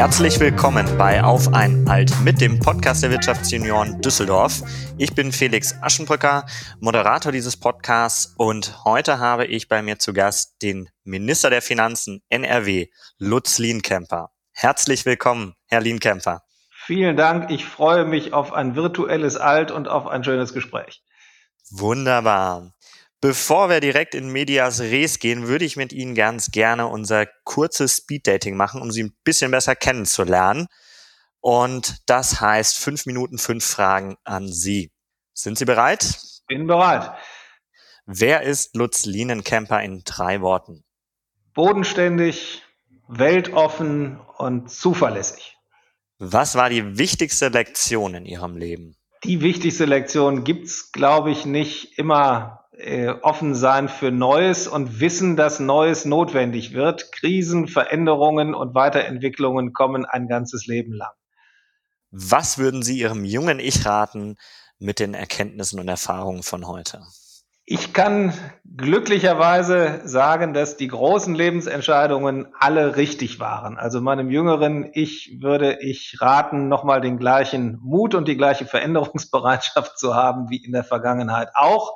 Herzlich willkommen bei Auf ein Alt mit dem Podcast der Wirtschaftsunion Düsseldorf. Ich bin Felix Aschenbrücker, Moderator dieses Podcasts und heute habe ich bei mir zu Gast den Minister der Finanzen NRW, Lutz Lienkemper. Herzlich willkommen, Herr Lienkemper. Vielen Dank. Ich freue mich auf ein virtuelles Alt und auf ein schönes Gespräch. Wunderbar. Bevor wir direkt in Medias Res gehen, würde ich mit Ihnen ganz gerne unser kurzes Speeddating machen, um Sie ein bisschen besser kennenzulernen. Und das heißt fünf Minuten, fünf Fragen an Sie. Sind Sie bereit? Bin bereit. Wer ist Lutz Lienenkemper in drei Worten? Bodenständig, weltoffen und zuverlässig. Was war die wichtigste Lektion in Ihrem Leben? Die wichtigste Lektion gibt's, glaube ich, nicht immer äh, offen sein für Neues und wissen, dass Neues notwendig wird. Krisen, Veränderungen und Weiterentwicklungen kommen ein ganzes Leben lang. Was würden Sie Ihrem jungen Ich raten mit den Erkenntnissen und Erfahrungen von heute? Ich kann glücklicherweise sagen, dass die großen Lebensentscheidungen alle richtig waren. Also meinem jüngeren Ich würde ich raten, nochmal den gleichen Mut und die gleiche Veränderungsbereitschaft zu haben wie in der Vergangenheit auch.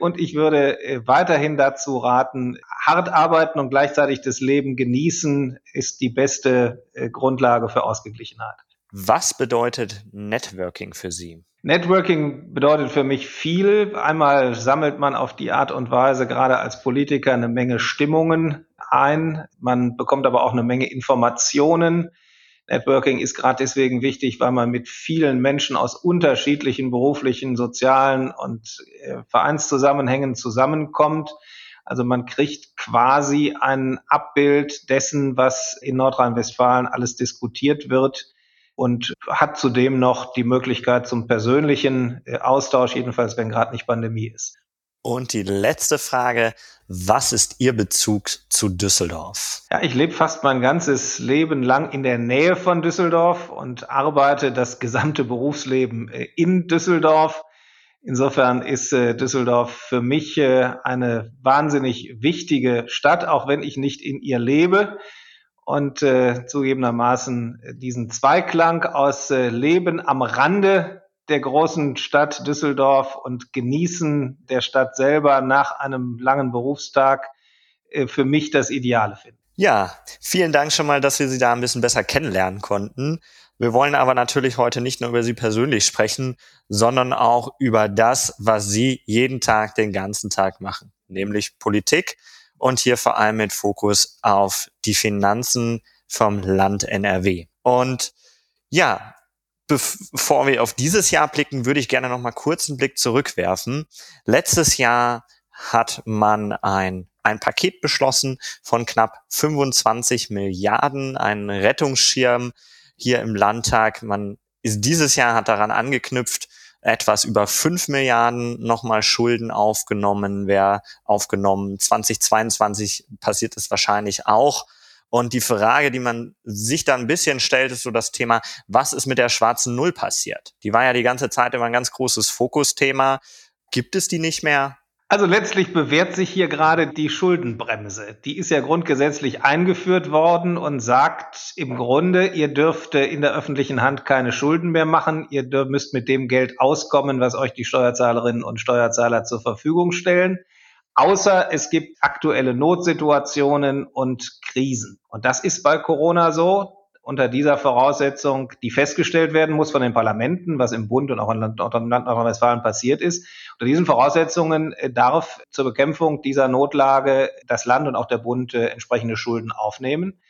Und ich würde äh, weiterhin dazu raten, hart arbeiten und gleichzeitig das Leben genießen, ist die beste äh, Grundlage für Ausgeglichenheit. Was bedeutet Networking für Sie? Networking bedeutet für mich viel. Einmal sammelt man auf die Art und Weise gerade als Politiker eine Menge Stimmungen ein. Man bekommt aber auch eine Menge Informationen. Networking ist gerade deswegen wichtig, weil man mit vielen Menschen aus unterschiedlichen beruflichen, sozialen und äh, Vereinszusammenhängen zusammenkommt. Also man kriegt quasi ein Abbild dessen, was in Nordrhein-Westfalen alles diskutiert wird und hat zudem noch die Möglichkeit zum persönlichen äh, Austausch, jedenfalls wenn gerade nicht Pandemie ist. Und die letzte Frage, was ist Ihr Bezug zu Düsseldorf? Ja, ich lebe fast mein ganzes Leben lang in der Nähe von Düsseldorf und arbeite das gesamte Berufsleben äh, in Düsseldorf. Insofern ist äh, Düsseldorf für mich äh, eine wahnsinnig wichtige Stadt, auch wenn ich nicht in ihr lebe. Und zugegebenermaßen diesen Zweiklang aus Leben am Rande der großen Stadt Düsseldorf und Genießen der Stadt selber nach einem langen Berufstag äh, für mich das Ideale finden. Ja, vielen Dank schon mal, dass wir Sie da ein bisschen besser kennenlernen konnten. Wir wollen aber natürlich heute nicht nur über Sie persönlich sprechen, sondern auch über das, was Sie jeden Tag, den ganzen Tag machen, nämlich Politik und hier vor allem mit Fokus auf die Finanzen vom Land NRW. Und ja, bevor wir auf dieses Jahr blicken, würde ich gerne noch mal kurz einen Blick zurückwerfen. Letztes Jahr hat man ein, ein Paket beschlossen von knapp 25 Milliarden, einen Rettungsschirm hier im Landtag. Man ist dieses Jahr hat daran angeknüpft, etwas über 5 Milliarden nochmal Schulden aufgenommen, wer aufgenommen. 2022 passiert es wahrscheinlich auch. Und die Frage, die man sich da ein bisschen stellt, ist so das Thema, was ist mit der schwarzen Null passiert? Die war ja die ganze Zeit immer ein ganz großes Fokusthema. Gibt es die nicht mehr? Also letztlich bewährt sich hier gerade die Schuldenbremse. Die ist ja grundgesetzlich eingeführt worden und sagt im Grunde, ihr dürft in der öffentlichen Hand keine Schulden mehr machen. Ihr müsst mit dem Geld auskommen, was euch die Steuerzahlerinnen und Steuerzahler zur Verfügung stellen außer es gibt aktuelle Notsituationen und Krisen. Und das ist bei Corona so. Unter dieser Voraussetzung, die festgestellt werden muss von den Parlamenten, was im Bund und auch im Land Nordrhein-Westfalen passiert ist. Unter diesen Voraussetzungen äh, darf zur Bekämpfung dieser Notlage das Land und auch der Bund äh, entsprechende Schulden aufnehmen.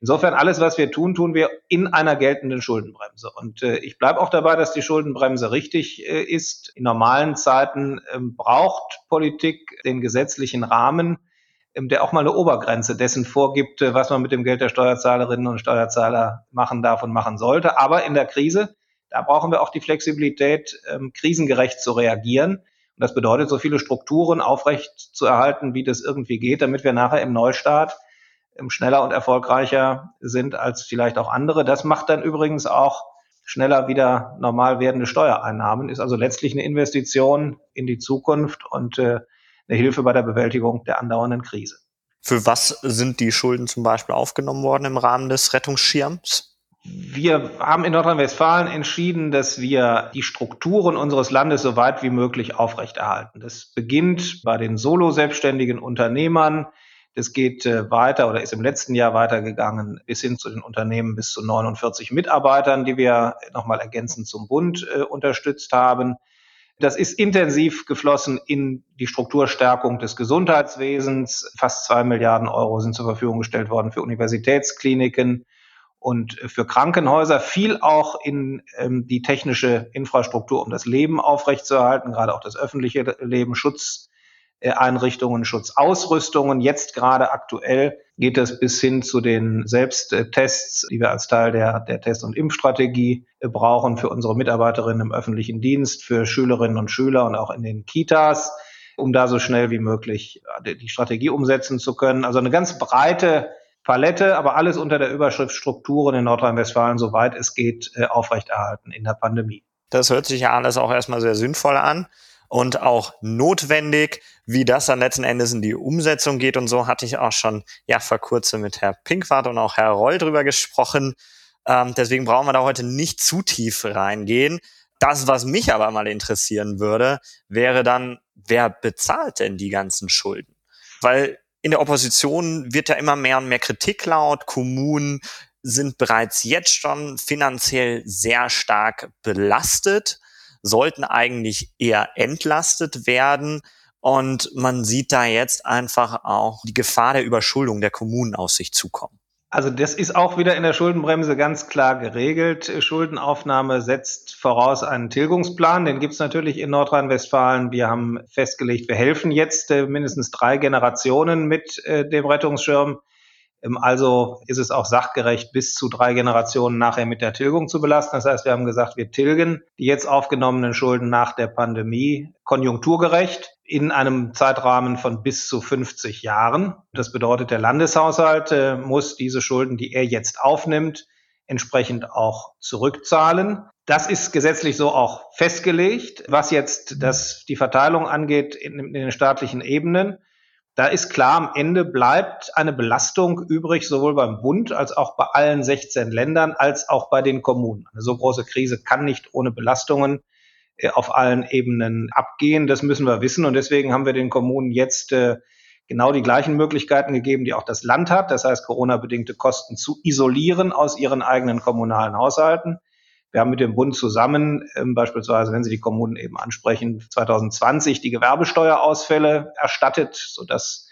Insofern alles, was wir tun, tun wir in einer geltenden Schuldenbremse. Und äh, ich bleibe auch dabei, dass die Schuldenbremse richtig äh, ist. In normalen Zeiten ähm, braucht Politik den gesetzlichen Rahmen, ähm, der auch mal eine Obergrenze dessen vorgibt, äh, was man mit dem Geld der Steuerzahlerinnen und Steuerzahler machen darf und machen sollte. Aber in der Krise, da brauchen wir auch die Flexibilität, ähm, krisengerecht zu reagieren. Und das bedeutet, so viele Strukturen aufrecht zu erhalten, wie das irgendwie geht, damit wir nachher im Neustart schneller und erfolgreicher sind als vielleicht auch andere. Das macht dann übrigens auch schneller wieder normal werdende Steuereinnahmen, ist also letztlich eine Investition in die Zukunft und äh, eine Hilfe bei der Bewältigung der andauernden Krise. Für was sind die Schulden zum Beispiel aufgenommen worden im Rahmen des Rettungsschirms? Wir haben in Nordrhein-Westfalen entschieden, dass wir die Strukturen unseres Landes so weit wie möglich aufrechterhalten. Das beginnt bei den solo-selbstständigen Unternehmern. Das geht äh, weiter oder ist im letzten Jahr weitergegangen bis hin zu den Unternehmen bis zu 49 Mitarbeitern, die wir nochmal ergänzend zum Bund äh, unterstützt haben. Das ist intensiv geflossen in die Strukturstärkung des Gesundheitswesens. Fast zwei Milliarden Euro sind zur Verfügung gestellt worden für Universitätskliniken und für Krankenhäuser. Viel auch in ähm, die technische Infrastruktur, um das Leben aufrechtzuerhalten, gerade auch das öffentliche Leben, Schutzeinrichtungen, Schutzausrüstungen. Jetzt gerade aktuell geht es bis hin zu den Selbsttests, die wir als Teil der, der Test- und Impfstrategie brauchen für unsere Mitarbeiterinnen im öffentlichen Dienst, für Schülerinnen und Schüler und auch in den Kitas, um da so schnell wie möglich die Strategie umsetzen zu können. Also eine ganz breite Palette, aber alles unter der Überschrift Strukturen in Nordrhein-Westfalen, soweit es geht, äh, aufrechterhalten in der Pandemie. Das hört sich ja alles auch erstmal sehr sinnvoll an und auch notwendig, wie das dann letzten Endes in die Umsetzung geht. Und so hatte ich auch schon ja vor kurzem mit Herr Pinkwart und auch Herr Roll drüber gesprochen. Ähm, deswegen brauchen wir da heute nicht zu tief reingehen. Das, was mich aber mal interessieren würde, wäre dann, wer bezahlt denn die ganzen Schulden? Weil in der Opposition wird ja immer mehr und mehr Kritik laut. Kommunen sind bereits jetzt schon finanziell sehr stark belastet, sollten eigentlich eher entlastet werden. Und man sieht da jetzt einfach auch die Gefahr der Überschuldung der Kommunen auf sich zukommen. Also das ist auch wieder in der Schuldenbremse ganz klar geregelt. Schuldenaufnahme setzt voraus einen Tilgungsplan. Den gibt es natürlich in Nordrhein-Westfalen. Wir haben festgelegt, wir helfen jetzt äh, mindestens drei Generationen mit äh, dem Rettungsschirm. Ähm, also ist es auch sachgerecht, bis zu drei Generationen nachher mit der Tilgung zu belasten. Das heißt, wir haben gesagt, wir tilgen die jetzt aufgenommenen Schulden nach der Pandemie konjunkturgerecht in einem Zeitrahmen von bis zu 50 Jahren. Das bedeutet, der Landeshaushalt äh, muss diese Schulden, die er jetzt aufnimmt, entsprechend auch zurückzahlen. Das ist gesetzlich so auch festgelegt. Was jetzt das, die Verteilung angeht in, in den staatlichen Ebenen, da ist klar, am Ende bleibt eine Belastung übrig, sowohl beim Bund als auch bei allen 16 Ländern, als auch bei den Kommunen. Eine so große Krise kann nicht ohne Belastungen äh, auf allen Ebenen abgehen. Das müssen wir wissen. Und deswegen haben wir den Kommunen jetzt äh, genau die gleichen Möglichkeiten gegeben, die auch das Land hat. Das heißt, Corona-bedingte Kosten zu isolieren aus ihren eigenen kommunalen Haushalten. Wir haben mit dem Bund zusammen, ähm, beispielsweise, wenn Sie die Kommunen eben ansprechen, 2020 die Gewerbesteuerausfälle erstattet, sodass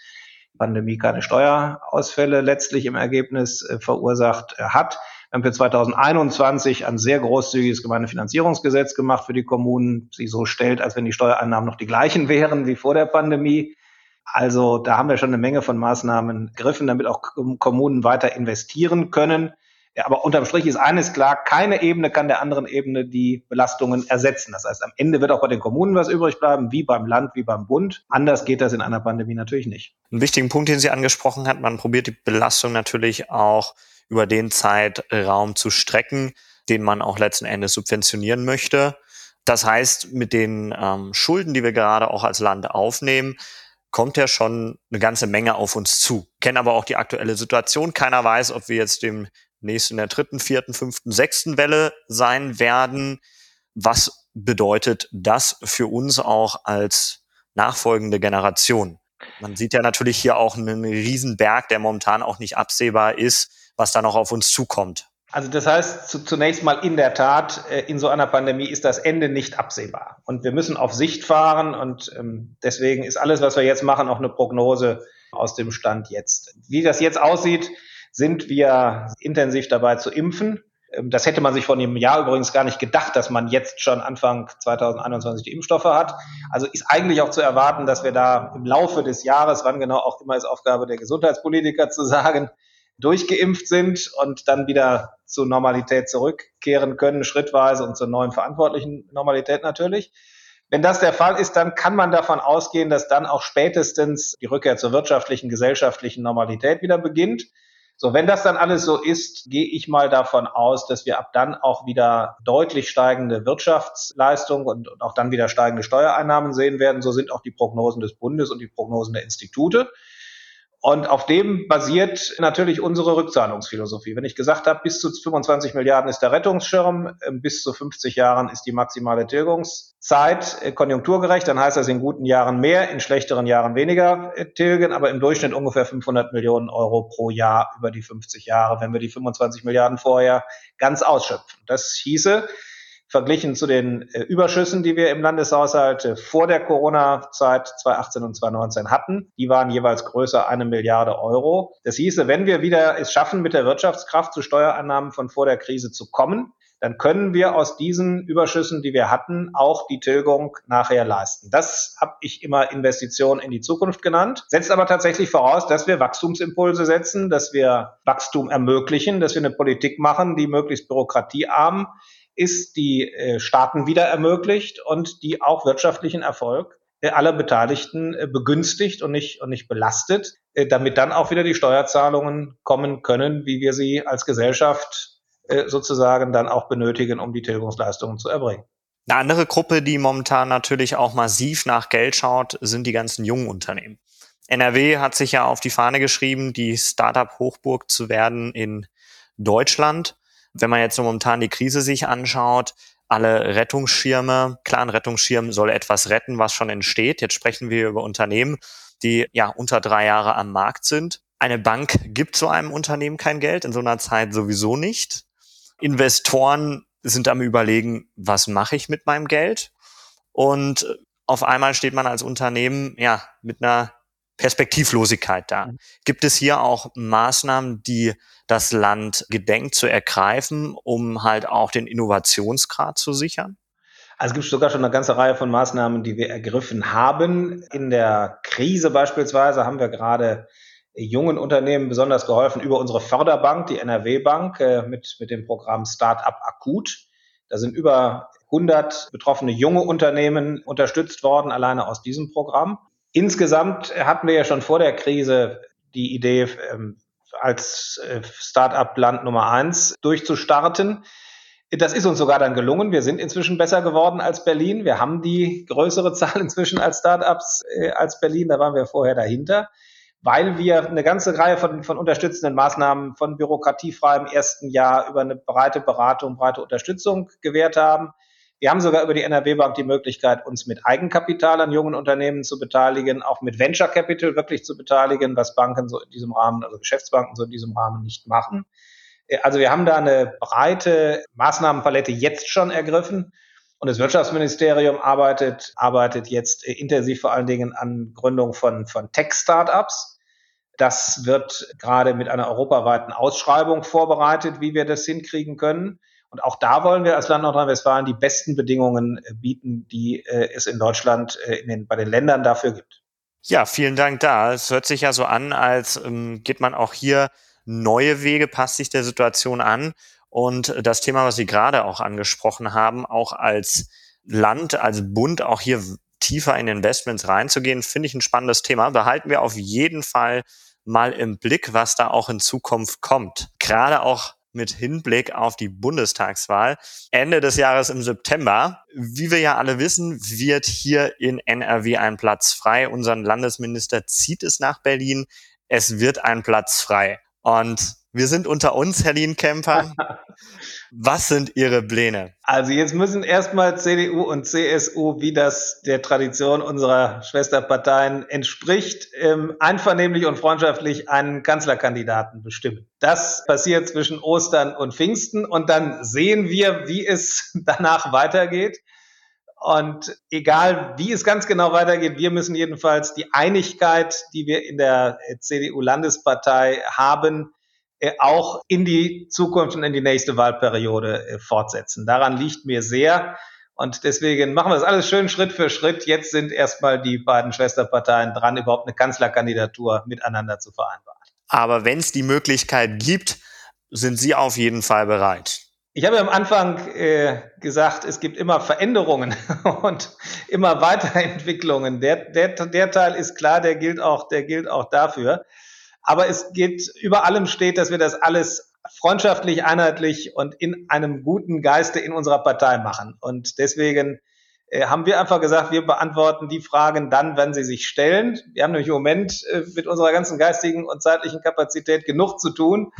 die Pandemie keine Steuerausfälle letztlich im Ergebnis äh, verursacht äh, hat. Wir haben für 2021 ein sehr großzügiges Gemeindefinanzierungsgesetz gemacht für die Kommunen, sie so stellt, als wenn die Steuereinnahmen noch die gleichen wären wie vor der Pandemie. Also da haben wir schon eine Menge von Maßnahmen gegriffen, damit auch Kommunen weiter investieren können. Ja, aber unterm Strich ist eines klar, keine Ebene kann der anderen Ebene die Belastungen ersetzen. Das heißt, am Ende wird auch bei den Kommunen was übrig bleiben, wie beim Land, wie beim Bund. Anders geht das in einer Pandemie natürlich nicht. Ein wichtigen Punkt, den Sie angesprochen hat, man probiert die Belastung natürlich auch über den Zeitraum zu strecken, den man auch letzten Endes subventionieren möchte. Das heißt, mit den ähm, Schulden, die wir gerade auch als Land aufnehmen, kommt ja schon eine ganze Menge auf uns zu. Kennen aber auch die aktuelle Situation. Keiner weiß, ob wir jetzt dem nächsten in der dritten, vierten, fünften, sechsten Welle sein werden. Was bedeutet das für uns auch als nachfolgende Generation? Man sieht ja natürlich hier auch einen Riesenberg, der momentan auch nicht absehbar ist, was da noch auf uns zukommt. Also das heißt zu, zunächst mal in der Tat, äh, in so einer Pandemie ist das Ende nicht absehbar. Und wir müssen auf Sicht fahren und ähm, deswegen ist alles, was wir jetzt machen, auch eine Prognose aus dem Stand jetzt. Wie das jetzt aussieht, sind wir intensiv dabei zu impfen. Ähm, das hätte man sich vor einem Jahr übrigens gar nicht gedacht, dass man jetzt schon Anfang 2021 die Impfstoffe hat. Also ist eigentlich auch zu erwarten, dass wir da im Laufe des Jahres, wann genau auch immer ist Aufgabe der Gesundheitspolitiker zu sagen, durchgeimpft sind und dann wieder zur Normalität zurückkehren können, schrittweise und zur neuen verantwortlichen Normalität natürlich. Wenn das der Fall ist, dann kann man davon ausgehen, dass dann auch spätestens die Rückkehr zur wirtschaftlichen, gesellschaftlichen Normalität wieder beginnt. So, wenn das dann alles so ist, gehe ich mal davon aus, dass wir ab dann auch wieder deutlich steigende Wirtschaftsleistung und, und auch dann wieder steigende Steuereinnahmen sehen werden. So sind auch die Prognosen des Bundes und die Prognosen der Institute. Und auf dem basiert natürlich unsere Rückzahlungsphilosophie. Wenn ich gesagt habe, bis zu 25 Milliarden ist der Rettungsschirm, ähm, bis zu 50 Jahren ist die maximale Tilgungszeit äh, konjunkturgerecht, dann heißt das in guten Jahren mehr, in schlechteren Jahren weniger äh, tilgen, aber im Durchschnitt ungefähr 500 Millionen Euro pro Jahr über die 50 Jahre, wenn wir die 25 Milliarden vorher ganz ausschöpfen. Das hieße, verglichen zu den äh, Überschüssen, die wir im Landeshaushalt äh, vor der Corona-Zeit 2018 und 2019 hatten. Die waren jeweils größer eine Milliarde Euro. Das hieße, wenn wir wieder es schaffen, mit der Wirtschaftskraft zu Steuereinnahmen von vor der Krise zu kommen, dann können wir aus diesen Überschüssen, die wir hatten, auch die Tilgung nachher leisten. Das habe ich immer Investition in die Zukunft genannt, setzt aber tatsächlich voraus, dass wir Wachstumsimpulse setzen, dass wir Wachstum ermöglichen, dass wir eine Politik machen, die möglichst bürokratiearm ist, die äh, Staaten wieder ermöglicht und die auch wirtschaftlichen Erfolg äh, aller Beteiligten äh, begünstigt und nicht, und nicht belastet, damit dann auch wieder die Steuerzahlungen kommen können, wie wir sie als Gesellschaft sozusagen dann auch benötigen, um die Tilgungsleistungen zu erbringen. Eine andere Gruppe, die momentan natürlich auch massiv nach Geld schaut, sind die ganzen jungen Unternehmen. NRW hat sich ja auf die Fahne geschrieben, die Startup-Hochburg zu werden in Deutschland wenn man jetzt momentan die Krise sich anschaut, alle Rettungsschirme, klar, ein Rettungsschirm soll etwas retten, was schon entsteht. Jetzt sprechen wir über Unternehmen, die ja unter drei Jahre am Markt sind. Eine Bank gibt so einem Unternehmen kein Geld, in so einer Zeit sowieso nicht. Investoren sind am überlegen, was mache ich mit meinem Geld? Und auf einmal steht man als Unternehmen ja mit einer Perspektivlosigkeit da. Mhm. Gibt es hier auch Maßnahmen, die das Land gedenkt zu ergreifen, um halt auch den Innovationsgrad zu sichern? Also es gibt sogar schon eine ganze Reihe von Maßnahmen, die wir ergriffen haben. In der Krise beispielsweise haben wir gerade jungen Unternehmen besonders geholfen über unsere Förderbank, die NRW Bank, äh, mit, mit dem Programm Startup Akut. Da sind über 100 betroffene junge Unternehmen unterstützt worden, alleine aus diesem Programm. Insgesamt hatten wir ja schon vor der Krise die Idee, ähm, als äh, Start-up-Land Nummer eins durchzustarten. Das ist uns sogar dann gelungen. Wir sind inzwischen besser geworden als Berlin. Wir haben die größere Zahl inzwischen als Startups äh, als Berlin. Da waren wir vorher dahinter, weil wir eine ganze Reihe von, von unterstützenden Maßnahmen von bürokratiefrei im ersten Jahr über eine breite Beratung, breite Unterstützung gewährt haben. Wir haben sogar über die NRW Bank die Möglichkeit, uns mit Eigenkapital an jungen Unternehmen zu beteiligen, auch mit Venture Capital wirklich zu beteiligen, was Banken so in diesem Rahmen, also Geschäftsbanken so in diesem Rahmen nicht machen. Äh, also wir haben da eine breite Maßnahmenpalette jetzt schon ergriffen. Und das Wirtschaftsministerium arbeitet, arbeitet jetzt äh, intensiv vor allen Dingen an Gründung von, von Tech-Startups. Das wird gerade mit einer europaweiten Ausschreibung vorbereitet, wie wir das hinkriegen können. Und auch da wollen wir als Land Nordrhein-Westfalen die besten Bedingungen äh, bieten, die äh, es in Deutschland äh, in den, bei den Ländern dafür gibt. Ja, vielen Dank da. Es hört sich ja so an, als ähm, geht man auch hier neue Wege, passt sich der Situation an. Und das Thema, was Sie gerade auch angesprochen haben, auch als Land, als Bund, auch hier tiefer in Investments reinzugehen, finde ich ein spannendes Thema. Behalten wir auf jeden Fall mal im Blick, was da auch in Zukunft kommt. Gerade auch mit Hinblick auf die Bundestagswahl Ende des Jahres im September. Wie wir ja alle wissen, wird hier in NRW ein Platz frei. Unseren Landesminister zieht es nach Berlin. Es wird ein Platz frei. Und wir sind unter uns, Herr Lienkemper. Was sind Ihre Pläne? Also jetzt müssen erstmal CDU und CSU, wie das der Tradition unserer Schwesterparteien entspricht, ähm, einvernehmlich und freundschaftlich einen Kanzlerkandidaten bestimmen. Das passiert zwischen Ostern und Pfingsten und dann sehen wir, wie es danach weitergeht. Und egal, wie es ganz genau weitergeht, wir müssen jedenfalls die Einigkeit, die wir in der CDU-Landespartei haben, auch in die Zukunft und in die nächste Wahlperiode äh, fortsetzen. Daran liegt mir sehr. Und deswegen machen wir das alles schön Schritt für Schritt. Jetzt sind erstmal die beiden Schwesterparteien dran, überhaupt eine Kanzlerkandidatur miteinander zu vereinbaren. Aber wenn es die Möglichkeit gibt, sind Sie auf jeden Fall bereit. Ich habe am Anfang äh, gesagt, es gibt immer Veränderungen und immer Weiterentwicklungen. Der, der, der Teil ist klar, der gilt auch, der gilt auch dafür. Aber es geht, über allem steht, dass wir das alles freundschaftlich, einheitlich und in einem guten Geiste in unserer Partei machen. Und deswegen äh, haben wir einfach gesagt, wir beantworten die Fragen dann, wenn sie sich stellen. Wir haben nämlich im Moment äh, mit unserer ganzen geistigen und zeitlichen Kapazität genug zu tun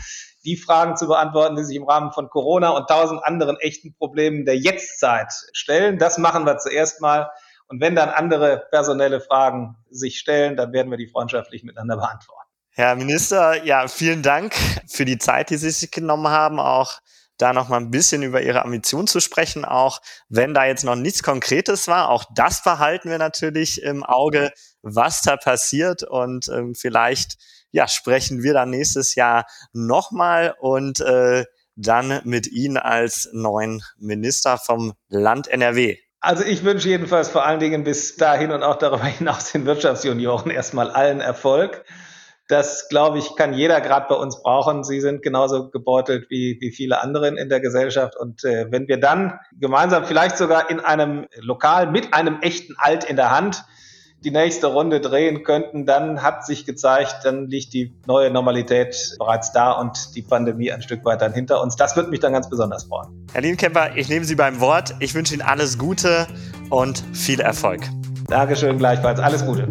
die Fragen zu beantworten, die sich im Rahmen von Corona und tausend anderen echten Problemen der Jetztzeit stellen. Das machen wir zuerst mal. Und wenn dann andere personelle Fragen sich stellen, dann werden wir die freundschaftlich miteinander beantworten. Herr Minister, ja, vielen Dank für die Zeit, die Sie sich genommen haben, auch da noch mal ein bisschen über Ihre Ambition zu sprechen, auch wenn da jetzt noch nichts Konkretes war. Auch das behalten wir natürlich im Auge, was da passiert und ähm, vielleicht ja, sprechen wir dann nächstes Jahr nochmal und äh, dann mit Ihnen als neuen Minister vom Land NRW. Also ich wünsche jedenfalls vor allen Dingen bis dahin und auch darüber hinaus den Wirtschaftsjunioren erstmal allen Erfolg. Das, glaube ich, kann jeder gerade bei uns brauchen. Sie sind genauso gebeutelt wie, wie viele andere in der Gesellschaft. Und äh, wenn wir dann gemeinsam vielleicht sogar in einem Lokal mit einem echten Alt in der Hand die nächste Runde drehen könnten, dann hat sich gezeigt, dann liegt die neue Normalität bereits da und die Pandemie ein Stück weiter hinter uns. Das wird mich dann ganz besonders freuen. Herr Lienkemper, ich nehme Sie beim Wort. Ich wünsche Ihnen alles Gute und viel Erfolg. Dankeschön, gleichfalls. Alles Gute.